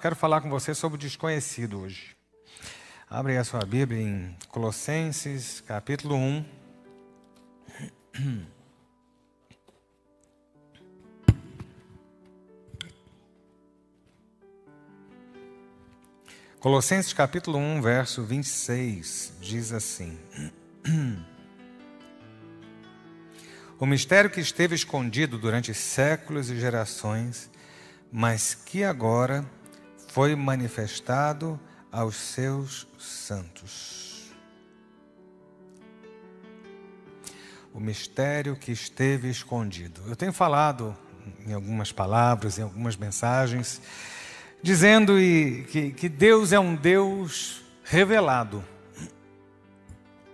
Quero falar com você sobre o desconhecido hoje. Abre a sua Bíblia em Colossenses, capítulo 1. Colossenses capítulo 1, verso 26, diz assim: O mistério que esteve escondido durante séculos e gerações, mas que agora foi manifestado aos seus santos. O mistério que esteve escondido. Eu tenho falado em algumas palavras, em algumas mensagens, dizendo que, que Deus é um Deus revelado.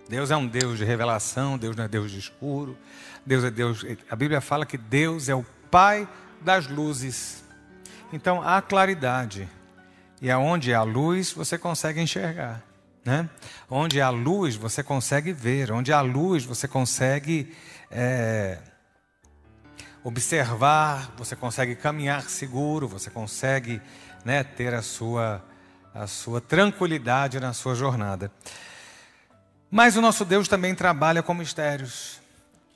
Deus é um Deus de revelação, Deus não é Deus de escuro. Deus é Deus. A Bíblia fala que Deus é o Pai das luzes. Então há claridade. E aonde há luz, você consegue enxergar. Né? Onde há luz, você consegue ver. Onde há luz, você consegue é, observar, você consegue caminhar seguro, você consegue né, ter a sua, a sua tranquilidade na sua jornada. Mas o nosso Deus também trabalha com mistérios.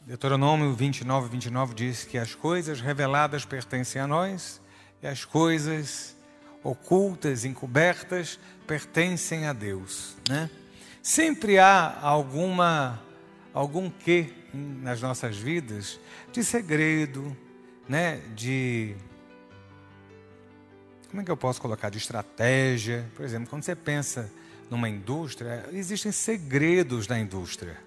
Deuteronômio 29, 29 diz que as coisas reveladas pertencem a nós e as coisas ocultas, encobertas, pertencem a Deus. Né? Sempre há alguma, algum quê nas nossas vidas de segredo, né? de como é que eu posso colocar? De estratégia. Por exemplo, quando você pensa numa indústria, existem segredos da indústria.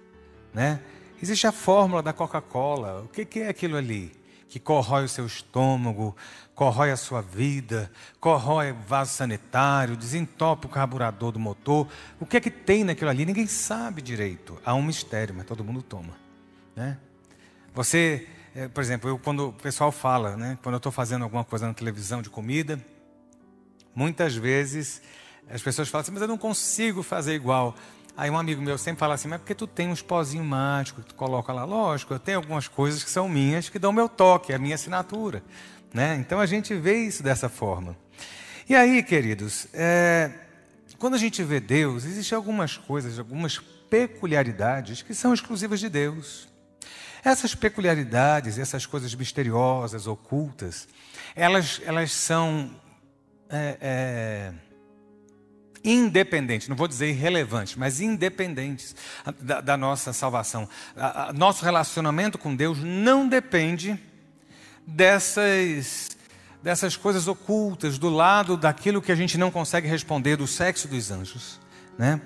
Né? Existe a fórmula da Coca-Cola. O que é aquilo ali? Que corrói o seu estômago, corrói a sua vida, corrói o vaso sanitário, desentope o carburador do motor. O que é que tem naquilo ali? Ninguém sabe direito. Há um mistério, mas todo mundo toma. Né? Você, eh, por exemplo, eu, quando o pessoal fala, né, quando eu estou fazendo alguma coisa na televisão de comida, Muitas vezes as pessoas falam assim, mas eu não consigo fazer igual. Aí um amigo meu sempre fala assim, mas é porque tu tem uns pozinhos mágicos que tu coloca lá. Lógico, eu tenho algumas coisas que são minhas, que dão meu toque, é a minha assinatura. Né? Então a gente vê isso dessa forma. E aí, queridos, é, quando a gente vê Deus, existem algumas coisas, algumas peculiaridades que são exclusivas de Deus. Essas peculiaridades, essas coisas misteriosas, ocultas, elas, elas são é, é, independentes, não vou dizer irrelevantes, mas independentes da, da nossa salvação. A, a, nosso relacionamento com Deus não depende dessas, dessas coisas ocultas, do lado daquilo que a gente não consegue responder, do sexo dos anjos. Né?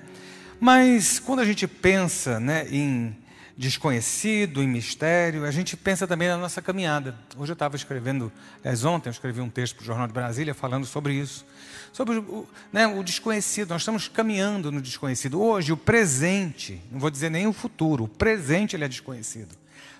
Mas quando a gente pensa né, em desconhecido, em mistério, a gente pensa também na nossa caminhada. Hoje eu estava escrevendo, aliás, ontem eu escrevi um texto para o Jornal de Brasília falando sobre isso, sobre o, né, o desconhecido. Nós estamos caminhando no desconhecido. Hoje, o presente, não vou dizer nem o futuro, o presente ele é desconhecido.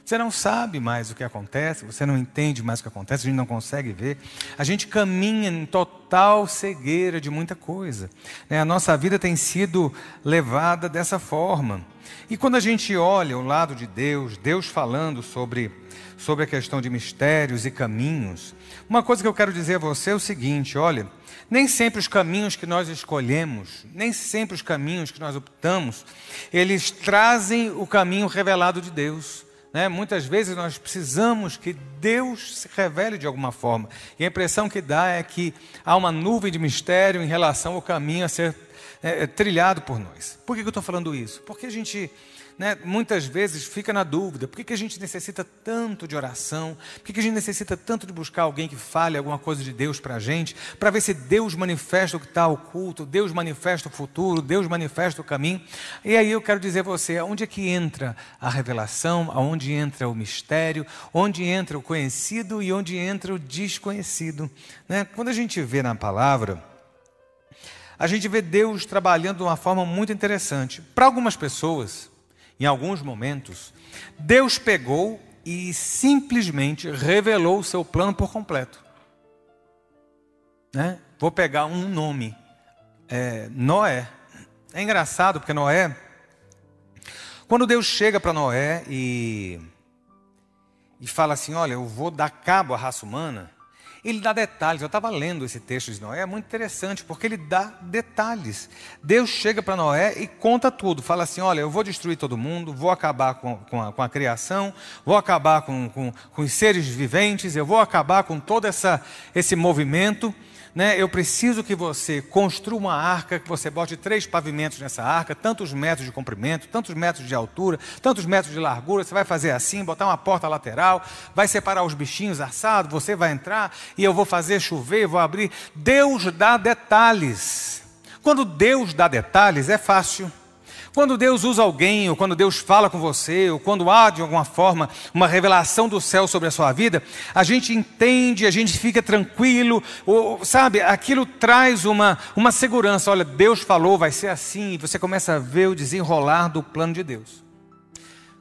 Você não sabe mais o que acontece, você não entende mais o que acontece, a gente não consegue ver. A gente caminha em total cegueira de muita coisa. Né? A nossa vida tem sido levada dessa forma. E quando a gente olha o lado de Deus, Deus falando sobre, sobre a questão de mistérios e caminhos, uma coisa que eu quero dizer a você é o seguinte: olha, nem sempre os caminhos que nós escolhemos, nem sempre os caminhos que nós optamos, eles trazem o caminho revelado de Deus. Né? Muitas vezes nós precisamos que Deus se revele de alguma forma. E a impressão que dá é que há uma nuvem de mistério em relação ao caminho a ser é, trilhado por nós. Por que eu estou falando isso? Porque a gente né, muitas vezes fica na dúvida: por que, que a gente necessita tanto de oração? Por que, que a gente necessita tanto de buscar alguém que fale alguma coisa de Deus para a gente? Para ver se Deus manifesta o que está oculto, Deus manifesta o futuro, Deus manifesta o caminho. E aí eu quero dizer a você: onde é que entra a revelação, aonde entra o mistério, onde entra o conhecido e onde entra o desconhecido? Né? Quando a gente vê na palavra a gente vê Deus trabalhando de uma forma muito interessante. Para algumas pessoas, em alguns momentos, Deus pegou e simplesmente revelou o seu plano por completo. Né? Vou pegar um nome: é, Noé. É engraçado porque Noé, quando Deus chega para Noé e, e fala assim: Olha, eu vou dar cabo à raça humana, ele dá detalhes. Eu estava lendo esse texto de Noé, é muito interessante, porque ele dá detalhes. Deus chega para Noé e conta tudo. Fala assim: olha, eu vou destruir todo mundo, vou acabar com, com, a, com a, criação, vou acabar com, com, os seres viventes, eu vou acabar com todo essa, esse movimento né, eu preciso que você construa uma arca, que você bote três pavimentos nessa arca, tantos metros de comprimento, tantos metros de altura, tantos metros de largura. Você vai fazer assim, botar uma porta lateral, vai separar os bichinhos assados, você vai entrar e eu vou fazer chover, vou abrir. Deus dá detalhes. Quando Deus dá detalhes, é fácil. Quando Deus usa alguém, ou quando Deus fala com você, ou quando há de alguma forma uma revelação do céu sobre a sua vida, a gente entende, a gente fica tranquilo, ou, sabe, aquilo traz uma, uma segurança. Olha, Deus falou, vai ser assim, e você começa a ver o desenrolar do plano de Deus.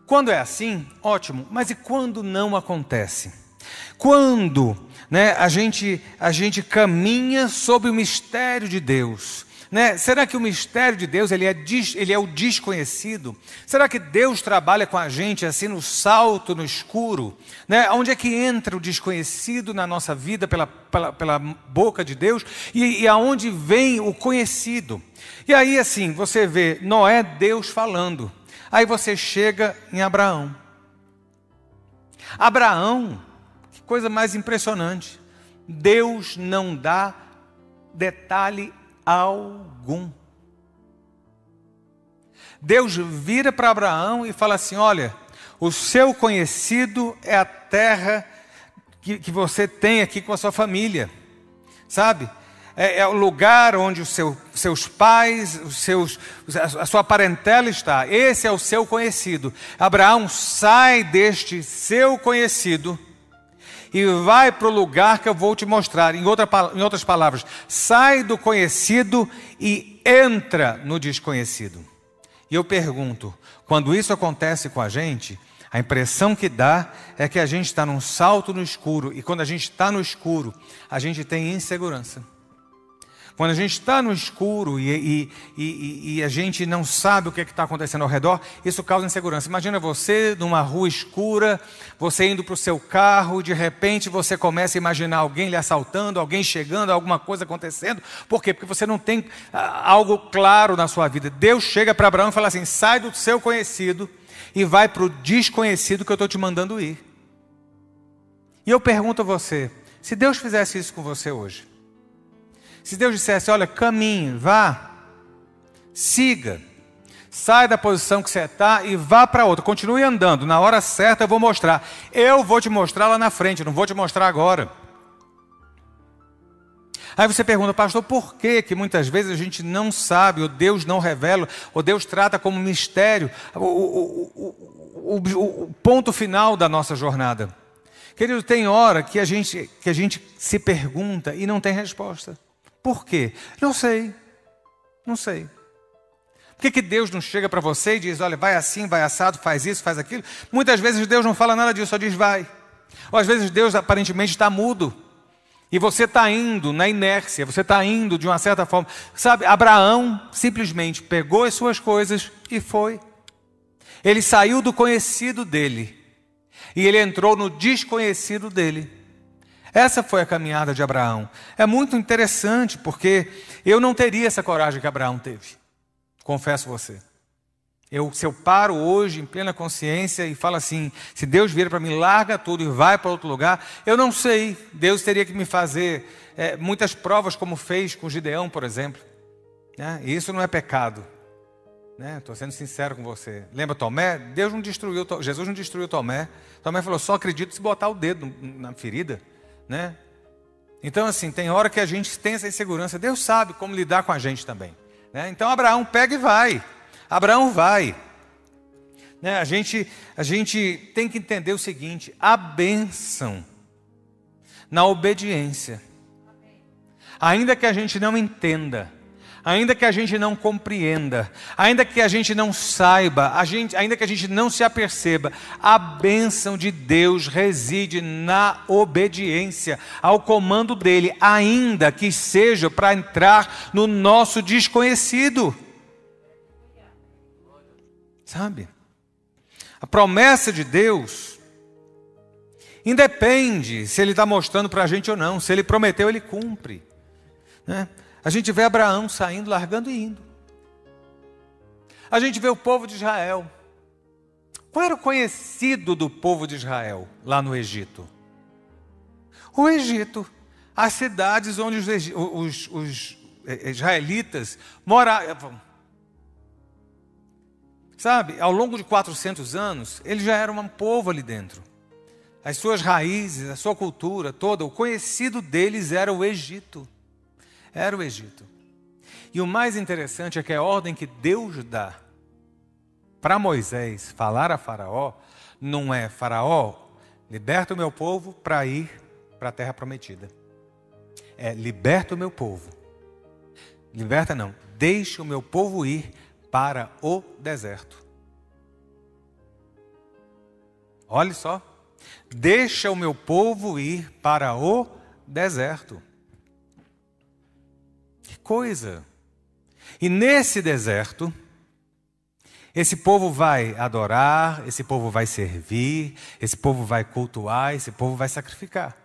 Quando é assim, ótimo, mas e quando não acontece? Quando né, a, gente, a gente caminha sob o mistério de Deus, né? Será que o mistério de Deus ele é, ele é o desconhecido? Será que Deus trabalha com a gente assim no salto, no escuro? Né? Onde é que entra o desconhecido na nossa vida pela, pela, pela boca de Deus? E, e aonde vem o conhecido? E aí assim, você vê Noé, Deus falando. Aí você chega em Abraão. Abraão, que coisa mais impressionante. Deus não dá detalhe algum. Deus vira para Abraão e fala assim: Olha, o seu conhecido é a terra que, que você tem aqui com a sua família, sabe? É, é o lugar onde os seu, seus pais, os seus, a sua parentela está. Esse é o seu conhecido. Abraão sai deste seu conhecido e vai para o lugar que eu vou te mostrar. Em, outra, em outras palavras, sai do conhecido e entra no desconhecido. E eu pergunto: quando isso acontece com a gente, a impressão que dá é que a gente está num salto no escuro, e quando a gente está no escuro, a gente tem insegurança. Quando a gente está no escuro e, e, e, e, a gente não sabe o que é está acontecendo ao redor, isso causa insegurança. Imagina você numa rua escura, você indo para o seu carro, de repente você começa a imaginar alguém lhe assaltando, alguém chegando, alguma coisa acontecendo. Por quê? Porque você não tem ah, algo claro na sua vida. Deus chega para Abraão e fala assim: sai do seu conhecido e vai para o desconhecido que eu estou te mandando ir. E eu pergunto a você: se Deus fizesse isso com você hoje, se Deus dissesse: olha, caminhe, vá, siga, sai da posição que você está e vá para outra, continue andando, na hora certa eu vou mostrar. Eu vou te mostrar lá na frente, não vou te mostrar agora. Aí você pergunta, pastor, por que, que muitas vezes a gente não sabe, ou Deus não revela, ou Deus trata como mistério o, o, o, o ponto final da nossa jornada? Querido, tem hora que a gente, que a gente se pergunta e não tem resposta. Por quê? Não sei. Não sei. Por que, que Deus não chega para você e diz: olha, vai assim, vai assado, faz isso, faz aquilo? Muitas vezes Deus não fala nada disso, só diz vai. Ou às vezes Deus aparentemente está mudo. E você está indo na inércia, você está indo de uma certa forma. Sabe, Abraão simplesmente pegou as suas coisas e foi. Ele saiu do conhecido dele e ele entrou no desconhecido dele. Essa foi a caminhada de Abraão. É muito interessante porque eu não teria essa coragem que Abraão teve. Confesso você. Eu, se eu paro hoje em plena consciência e falo assim, se Deus vir para mim, larga tudo e vai para outro lugar, eu não sei. Deus teria que me fazer é, muitas provas, como fez com Gideão, por exemplo. Né? E isso não é pecado. Estou né? sendo sincero com você. Lembra Tomé? Deus não destruiu, Jesus não destruiu Tomé. Tomé falou: só acredito se botar o dedo na ferida né? Então, assim, tem hora que a gente tem essa insegurança. Deus sabe como lidar com a gente também. Né? Então, Abraão pega e vai. Abraão vai. Né? A, gente, a gente tem que entender o seguinte: a bênção na obediência. Ainda que a gente não entenda, ainda que a gente não compreenda, ainda que a gente não saiba, gente, ainda que a gente não se aperceba, a bênção de Deus reside na obediência ao comando dele, ainda que seja para entrar no nosso desconhecido. Sabe? A promessa de Deus Independe se ele está mostrando para a gente ou não. Se ele prometeu, ele cumpre. Né? A gente vê Abraão saindo, largando e indo. A gente vê o povo de Israel. Qual era o conhecido do povo de Israel lá no Egito? O Egito. As cidades onde os, os, os eh, israelitas moravam. Sabe, ao longo de 400 anos, eles já eram um povo ali dentro as suas raízes, a sua cultura toda, o conhecido deles era o Egito. Era o Egito. E o mais interessante é que a ordem que Deus dá para Moisés falar a Faraó não é: Faraó, liberta o meu povo para ir para a terra prometida. É: liberta o meu povo. Liberta não, deixa o meu povo ir para o deserto. Olhe só. Deixa o meu povo ir para o deserto. Coisa! E nesse deserto, esse povo vai adorar, esse povo vai servir, esse povo vai cultuar, esse povo vai sacrificar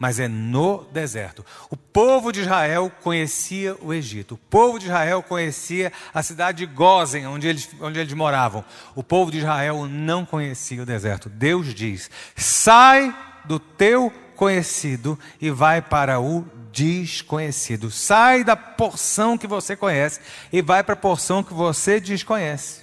mas é no deserto. O povo de Israel conhecia o Egito. O povo de Israel conhecia a cidade de Gozen, onde eles, onde eles moravam. O povo de Israel não conhecia o deserto. Deus diz: sai do teu conhecido e vai para o desconhecido. Sai da porção que você conhece e vai para a porção que você desconhece.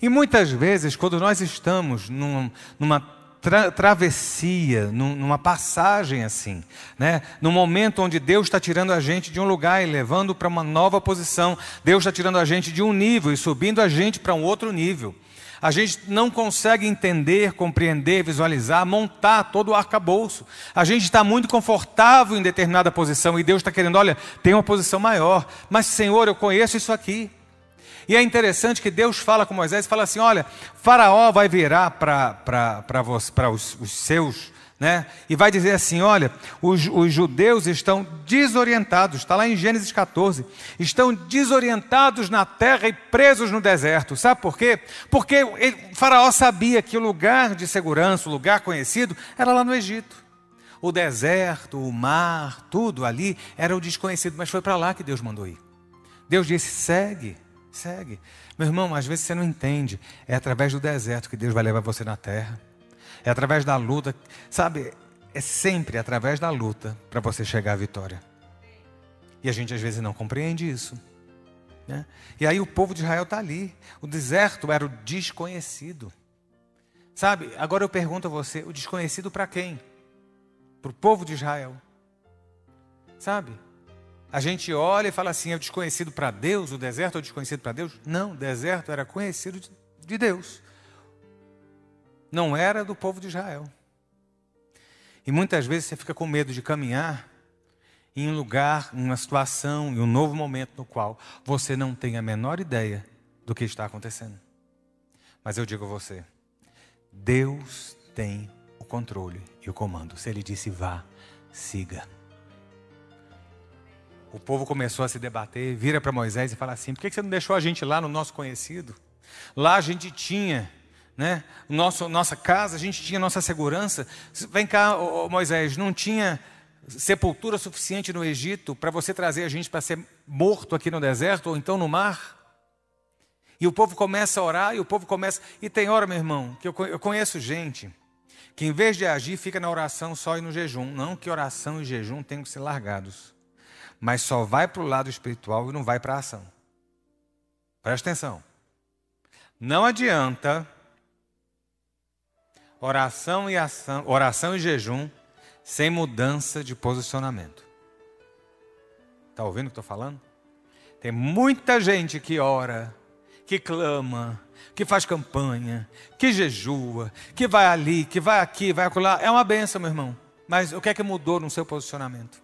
E muitas vezes, quando nós estamos num, numa tra travessia, num, numa passagem assim, né? num momento onde Deus está tirando a gente de um lugar e levando para uma nova posição, Deus está tirando a gente de um nível e subindo a gente para um outro nível. A gente não consegue entender, compreender, visualizar, montar todo o arcabouço. A gente está muito confortável em determinada posição e Deus está querendo, olha, tem uma posição maior. Mas, Senhor, eu conheço isso aqui. E é interessante que Deus fala com Moisés fala assim: olha, Faraó vai virar para os, os seus. Né? E vai dizer assim: olha, os, os judeus estão desorientados, está lá em Gênesis 14, estão desorientados na terra e presos no deserto. Sabe por quê? Porque ele, Faraó sabia que o lugar de segurança, o lugar conhecido, era lá no Egito. O deserto, o mar, tudo ali era o desconhecido, mas foi para lá que Deus mandou ir. Deus disse: segue. Segue. Meu irmão, às vezes você não entende. É através do deserto que Deus vai levar você na terra. É através da luta. Sabe, é sempre através da luta para você chegar à vitória. E a gente às vezes não compreende isso. Né? E aí o povo de Israel está ali. O deserto era o desconhecido. Sabe, agora eu pergunto a você: o desconhecido para quem? Para o povo de Israel. Sabe? A gente olha e fala assim: é o desconhecido para Deus? O deserto é o desconhecido para Deus? Não, o deserto era conhecido de Deus. Não era do povo de Israel. E muitas vezes você fica com medo de caminhar em um lugar, em uma situação, em um novo momento no qual você não tem a menor ideia do que está acontecendo. Mas eu digo a você: Deus tem o controle e o comando. Se Ele disse vá, siga o povo começou a se debater, vira para Moisés e fala assim: por que você não deixou a gente lá no nosso conhecido? Lá a gente tinha, né? Nosso, nossa casa, a gente tinha nossa segurança. Vem cá, Moisés, não tinha sepultura suficiente no Egito para você trazer a gente para ser morto aqui no deserto ou então no mar? E o povo começa a orar e o povo começa. E tem hora, meu irmão, que eu conheço gente que em vez de agir fica na oração só e no jejum. Não que oração e jejum tenham que ser largados mas só vai para o lado espiritual e não vai para a ação. Presta atenção. Não adianta oração e ação, oração e jejum sem mudança de posicionamento. Está ouvindo o que estou falando? Tem muita gente que ora, que clama, que faz campanha, que jejua, que vai ali, que vai aqui, vai acolá. É uma benção, meu irmão. Mas o que é que mudou no seu posicionamento?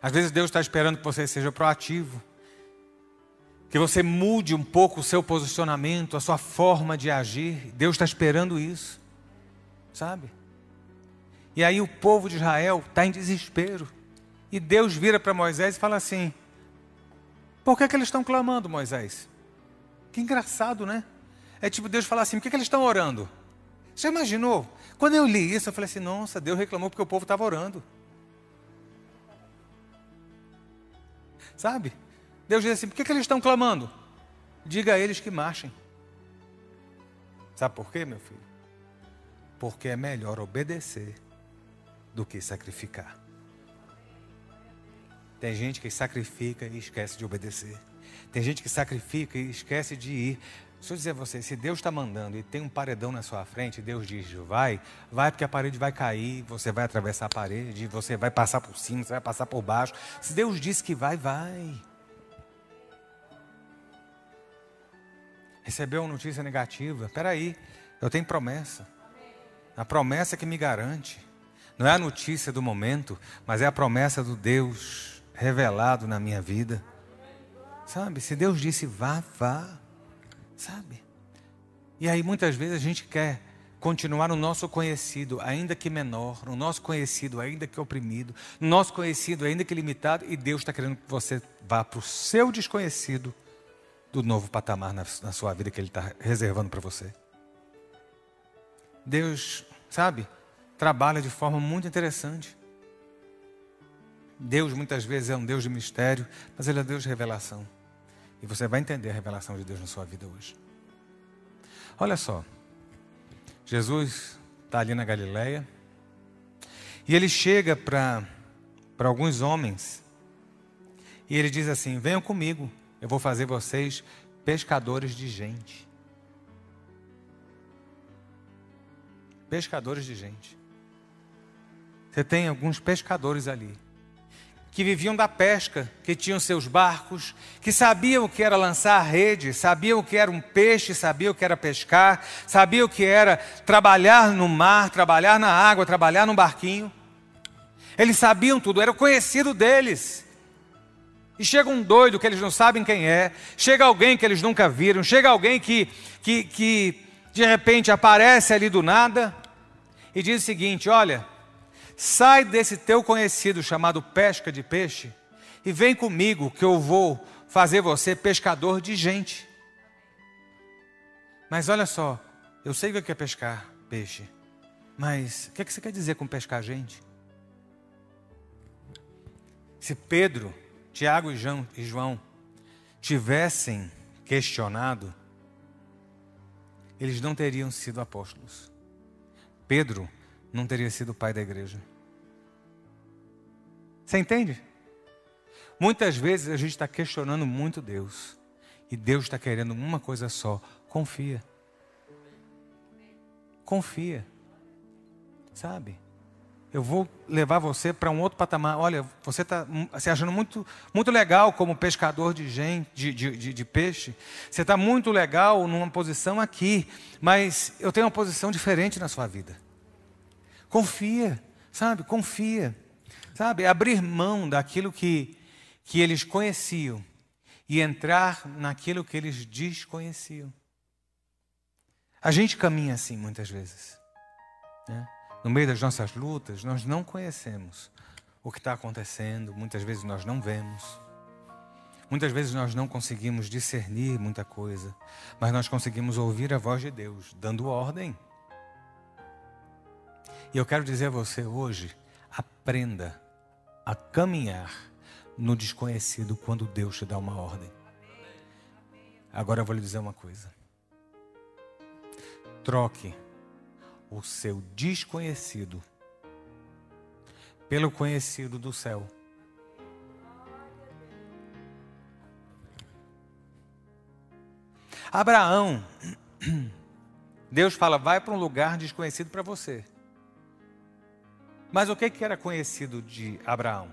Às vezes Deus está esperando que você seja proativo, que você mude um pouco o seu posicionamento, a sua forma de agir. Deus está esperando isso, sabe? E aí o povo de Israel está em desespero. E Deus vira para Moisés e fala assim: Por que, que eles estão clamando, Moisés? Que engraçado, né? É tipo Deus falar assim: Por que, que eles estão orando? Já imaginou? Quando eu li isso, eu falei assim: nossa, Deus reclamou porque o povo estava orando. Sabe? Deus diz assim: por que, que eles estão clamando? Diga a eles que marchem. Sabe por quê, meu filho? Porque é melhor obedecer do que sacrificar. Tem gente que sacrifica e esquece de obedecer. Tem gente que sacrifica e esquece de ir. Deixa eu dizer a você, se Deus está mandando e tem um paredão na sua frente, Deus diz, vai, vai porque a parede vai cair, você vai atravessar a parede, você vai passar por cima, você vai passar por baixo. Se Deus disse que vai, vai. Recebeu uma notícia negativa, aí, eu tenho promessa. A promessa que me garante. Não é a notícia do momento, mas é a promessa do Deus revelado na minha vida. Sabe? Se Deus disse vá, vá. Sabe? E aí muitas vezes a gente quer continuar no nosso conhecido, ainda que menor, no nosso conhecido, ainda que oprimido, no nosso conhecido, ainda que limitado, e Deus está querendo que você vá para o seu desconhecido do novo patamar na, na sua vida que Ele está reservando para você. Deus, sabe, trabalha de forma muito interessante. Deus muitas vezes é um Deus de mistério, mas Ele é Deus de revelação. E você vai entender a revelação de Deus na sua vida hoje. Olha só, Jesus está ali na Galileia e ele chega para alguns homens e ele diz assim: Venham comigo, eu vou fazer vocês pescadores de gente. Pescadores de gente. Você tem alguns pescadores ali que viviam da pesca, que tinham seus barcos, que sabiam o que era lançar a rede, sabiam o que era um peixe, sabiam o que era pescar, sabiam o que era trabalhar no mar, trabalhar na água, trabalhar num barquinho. Eles sabiam tudo, era conhecido deles. E chega um doido que eles não sabem quem é, chega alguém que eles nunca viram, chega alguém que, que, que de repente aparece ali do nada e diz o seguinte: Olha, Sai desse teu conhecido chamado pesca de peixe e vem comigo que eu vou fazer você pescador de gente. Mas olha só, eu sei o que é pescar peixe, mas o que, é que você quer dizer com pescar gente? Se Pedro, Tiago e João tivessem questionado, eles não teriam sido apóstolos. Pedro não teria sido pai da igreja. Você entende? Muitas vezes a gente está questionando muito Deus. E Deus está querendo uma coisa só: confia. Confia. Sabe? Eu vou levar você para um outro patamar. Olha, você está se achando muito, muito legal como pescador de, gente, de, de, de, peixe. Você está muito legal numa posição aqui. Mas eu tenho uma posição diferente na sua vida. Confia, sabe? Confia. Sabe? Abrir mão daquilo que, que eles conheciam e entrar naquilo que eles desconheciam. A gente caminha assim muitas vezes. Né? No meio das nossas lutas, nós não conhecemos o que está acontecendo, muitas vezes nós não vemos. Muitas vezes nós não conseguimos discernir muita coisa, mas nós conseguimos ouvir a voz de Deus dando ordem. E eu quero dizer a você hoje: aprenda a caminhar no desconhecido quando Deus te dá uma ordem. Agora eu vou lhe dizer uma coisa. Troque o seu desconhecido pelo conhecido do céu. Abraão, Deus fala, vai para um lugar desconhecido para você. Mas o que, era conhecido de Abraão?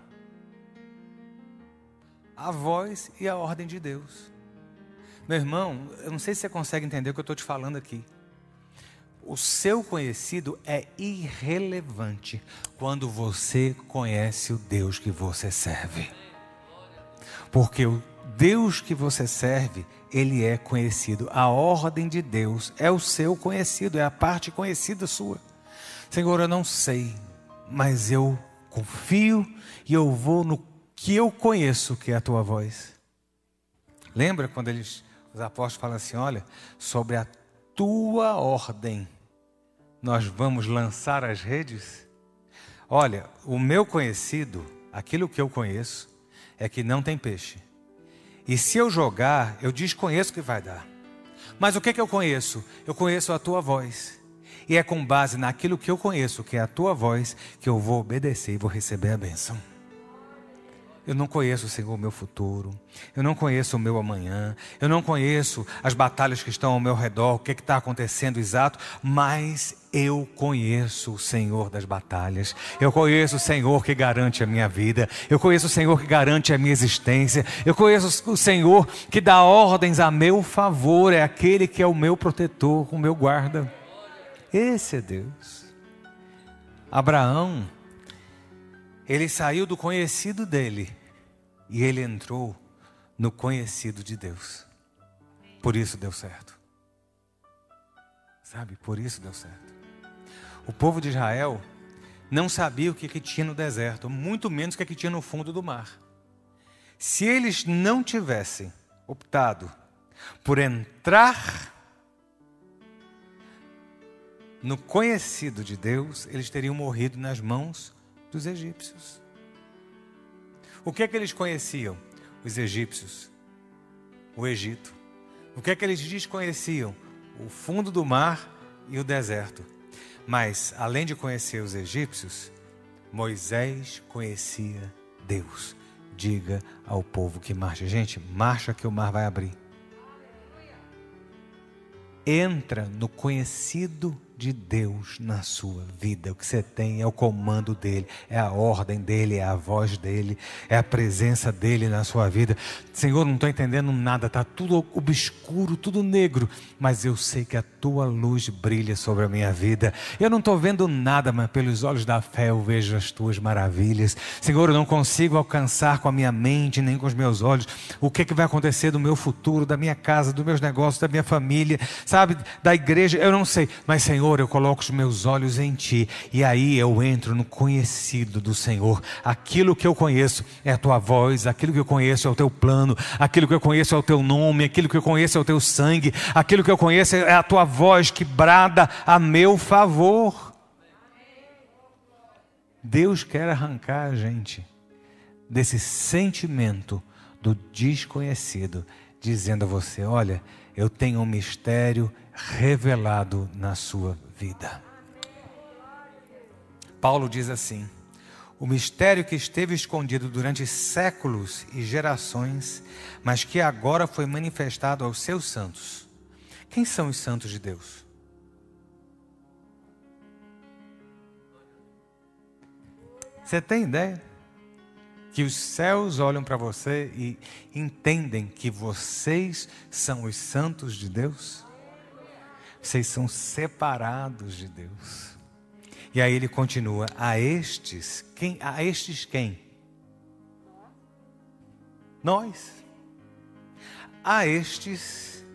A voz e a ordem de Deus. Meu irmão, eu não sei se você consegue entender o que eu estou te falando aqui. O seu conhecido é irrelevante quando você conhece o Deus que você serve. Porque o Deus que você serve, ele é conhecido. A ordem de Deus é o seu conhecido, é a parte conhecida sua. Senhor, eu não sei, mas eu confio e eu vou no que eu conheço, que é a tua voz. Lembra quando eles, os apóstolos falam assim: olha, sobre a tua ordem nós vamos lançar as redes? Olha, o meu conhecido, aquilo que eu conheço, é que não tem peixe. E se eu jogar, eu desconheço o que vai dar. Mas o que, que eu conheço? Eu conheço a tua voz. E é com base naquilo que eu conheço, que é a tua voz, que eu vou obedecer e vou receber a bênção. Eu não conheço, Senhor, o meu futuro. Eu não conheço o meu amanhã. Eu não conheço as batalhas que estão ao meu redor, o que está acontecendo exato. Mas eu conheço o Senhor das batalhas. Eu conheço o Senhor que garante a minha vida. Eu conheço o Senhor que garante a minha existência. Eu conheço o Senhor que dá ordens a meu favor. É aquele que é o meu protetor, o meu guarda. Esse é Deus. Abraão, ele saiu do conhecido dele e ele entrou no conhecido de Deus. Por isso deu certo. Sabe, por isso deu certo. O povo de Israel não sabia o que, que tinha no deserto, muito menos o que, que tinha no fundo do mar. Se eles não tivessem optado por entrar no conhecido de Deus, eles teriam morrido nas mãos dos egípcios. O que é que eles conheciam? Os egípcios, o Egito. O que é que eles desconheciam? O fundo do mar e o deserto. Mas, além de conhecer os egípcios, Moisés conhecia Deus. Diga ao povo que marcha. Gente, marcha que o mar vai abrir. Entra no conhecido de Deus na sua vida. O que você tem é o comando dele, é a ordem dele, é a voz dele, é a presença dele na sua vida. Senhor, não estou entendendo nada, está tudo obscuro, tudo negro, mas eu sei que a tua luz brilha sobre a minha vida. Eu não estou vendo nada, mas pelos olhos da fé eu vejo as tuas maravilhas. Senhor, eu não consigo alcançar com a minha mente nem com os meus olhos o que, que vai acontecer do meu futuro, da minha casa, dos meus negócios, da minha família, sabe, da igreja, eu não sei, mas Senhor, Senhor, eu coloco os meus olhos em Ti, e aí eu entro no conhecido do Senhor. Aquilo que eu conheço é a Tua voz, aquilo que eu conheço é o Teu plano, aquilo que eu conheço é o Teu nome, aquilo que eu conheço é o Teu sangue, aquilo que eu conheço é a Tua voz que brada a meu favor. Deus quer arrancar a gente desse sentimento do desconhecido, dizendo a você: olha, eu tenho um mistério revelado na sua vida. Paulo diz assim: o mistério que esteve escondido durante séculos e gerações, mas que agora foi manifestado aos seus santos. Quem são os santos de Deus? Você tem ideia? Que os céus olham para você e entendem que vocês são os santos de Deus? Vocês são separados de Deus. E aí ele continua: a estes, quem? A estes quem? Nós. A estes,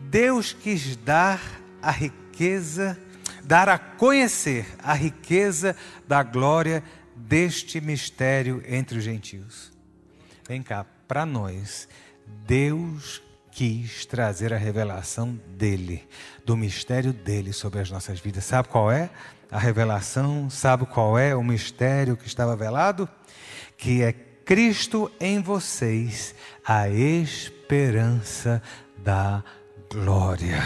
Deus quis dar a riqueza, dar a conhecer a riqueza da glória deste mistério entre os gentios. Vem cá, para nós, Deus quis trazer a revelação dele, do mistério dele sobre as nossas vidas. Sabe qual é a revelação? Sabe qual é o mistério que estava velado? Que é Cristo em vocês, a esperança da glória.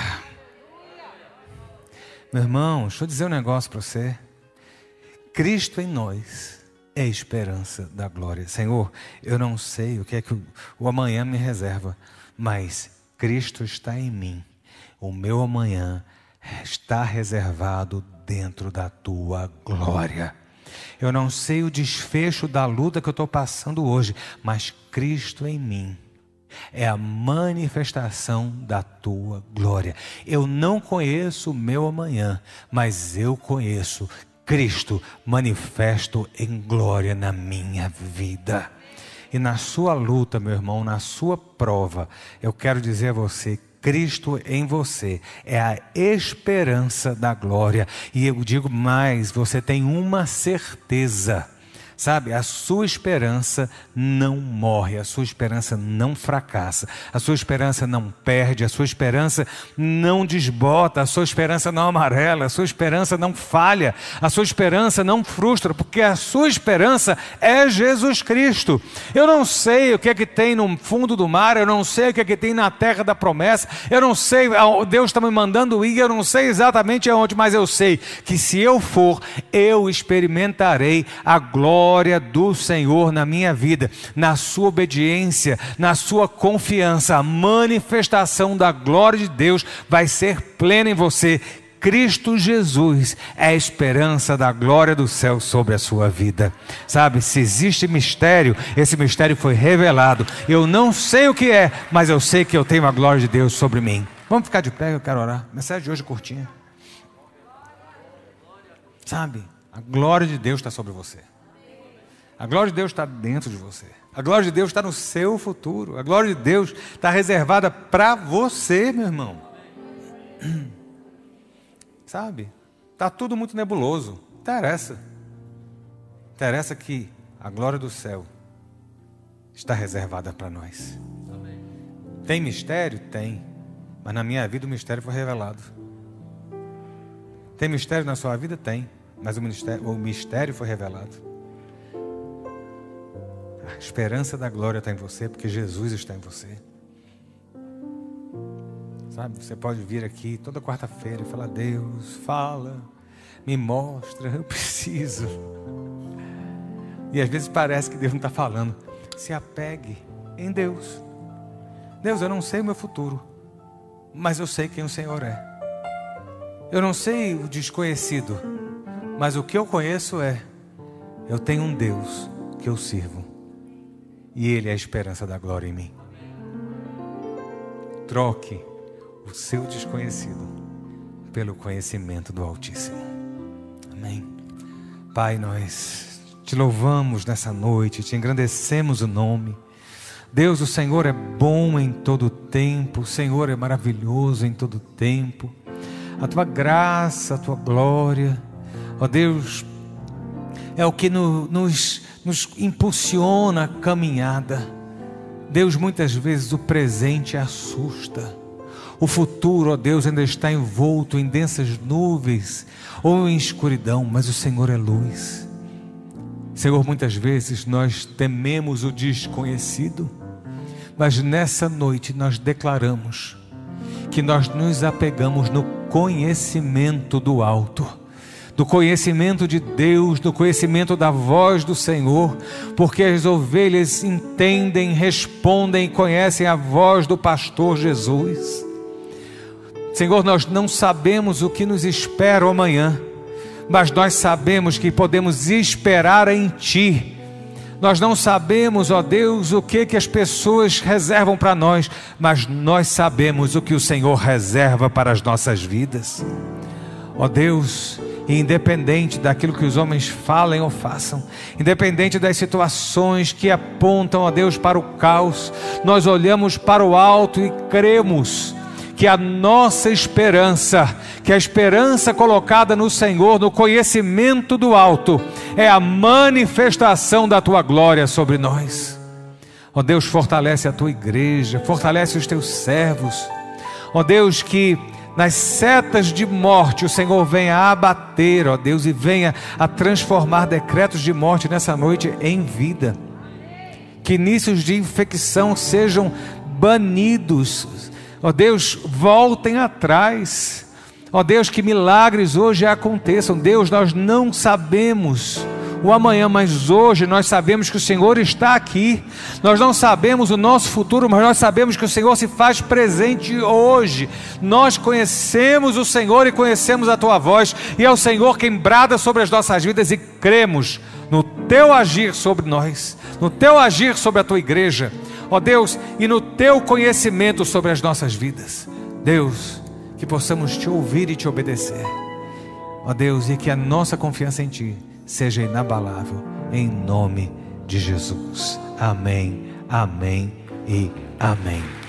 Meu irmão, deixa eu dizer um negócio para você. Cristo em nós é a esperança da glória. Senhor, eu não sei o que é que o, amanhã me reserva mas Cristo está em mim. O meu amanhã está reservado dentro da tua glória. Eu não sei o desfecho da luta que eu estou passando hoje, mas Cristo em mim é a manifestação da tua glória. Eu não conheço o meu amanhã, mas eu conheço Cristo manifesto em glória na minha vida. E na sua luta, meu irmão, na sua prova, eu quero dizer a você, Cristo em você é a esperança da glória. E eu digo mais: você tem uma certeza. Sabe, a sua esperança não morre, a sua esperança não fracassa, a sua esperança não perde, a sua esperança não desbota, a sua esperança não amarela, a sua esperança não falha, a sua esperança não frustra, porque a sua esperança é Jesus Cristo. Eu não sei o que é que tem no fundo do mar, eu não sei o que é que tem na terra da promessa, eu não sei, Deus está me mandando ir, eu não sei exatamente aonde, mas eu sei que se eu for, eu experimentarei a glória glória do Senhor na minha vida, na sua obediência, na sua confiança, a manifestação da glória de Deus vai ser plena em você. Cristo Jesus é a esperança da glória do céu sobre a sua vida. Sabe, se existe mistério, esse mistério foi revelado. Eu não sei o que é, mas eu sei que eu tenho a glória de Deus sobre mim. Vamos ficar de pé, eu quero orar. Mensagem de hoje é curtinha. Sabe, a glória de Deus está sobre você. A glória de Deus está dentro de você. A glória de Deus está no seu futuro. A glória de Deus está reservada para você, meu irmão. Sabe? Está tudo muito nebuloso. Interessa. Interessa que a glória do céu está reservada para nós. Tem mistério? Tem. Mas na minha vida o mistério foi revelado. Tem mistério na sua vida? Tem. Mas o mistério, o mistério foi revelado. A esperança da glória está em você, porque Jesus está em você. Sabe, você pode vir aqui toda quarta-feira e falar: Deus, fala, me mostra, eu preciso. E às vezes parece que Deus não está falando. Se apegue em Deus. Deus, eu não sei o meu futuro, mas eu sei quem o Senhor é. Eu não sei o desconhecido, mas o que eu conheço é: eu tenho um Deus que eu sirvo e Ele é a esperança da glória em mim. Troque o seu desconhecido pelo conhecimento do Altíssimo. Amém. Pai, nós te louvamos nessa noite, te engrandecemos o nome. Deus, o Senhor é bom em todo tempo, o Senhor é maravilhoso em todo tempo. A tua graça, a tua glória, ó Deus, é o que no, nos nos impulsiona a caminhada. Deus, muitas vezes o presente assusta. O futuro, ó Deus, ainda está envolto em densas nuvens ou em escuridão, mas o Senhor é luz. Senhor, muitas vezes nós tememos o desconhecido, mas nessa noite nós declaramos que nós nos apegamos no conhecimento do alto do conhecimento de Deus, do conhecimento da voz do Senhor, porque as ovelhas entendem, respondem conhecem a voz do pastor Jesus. Senhor, nós não sabemos o que nos espera amanhã, mas nós sabemos que podemos esperar em Ti. Nós não sabemos, ó Deus, o que que as pessoas reservam para nós, mas nós sabemos o que o Senhor reserva para as nossas vidas. Ó Deus, e independente daquilo que os homens falem ou façam, independente das situações que apontam a Deus para o caos, nós olhamos para o alto e cremos que a nossa esperança, que a esperança colocada no Senhor, no conhecimento do alto, é a manifestação da tua glória sobre nós. Ó Deus, fortalece a tua igreja, fortalece os teus servos. Ó Deus, que nas setas de morte, o Senhor venha abater, ó Deus, e venha a transformar decretos de morte nessa noite em vida. Que inícios de infecção sejam banidos, ó Deus, voltem atrás. Ó Deus, que milagres hoje aconteçam. Deus, nós não sabemos o amanhã, mas hoje nós sabemos que o Senhor está aqui. Nós não sabemos o nosso futuro, mas nós sabemos que o Senhor se faz presente hoje. Nós conhecemos o Senhor e conhecemos a tua voz, e é o Senhor quem brada sobre as nossas vidas e cremos no teu agir sobre nós, no teu agir sobre a tua igreja, ó Deus, e no teu conhecimento sobre as nossas vidas. Deus, que possamos te ouvir e te obedecer. Ó Deus, e que a nossa confiança em ti seja inabalável, em nome de Jesus. Amém, amém e amém.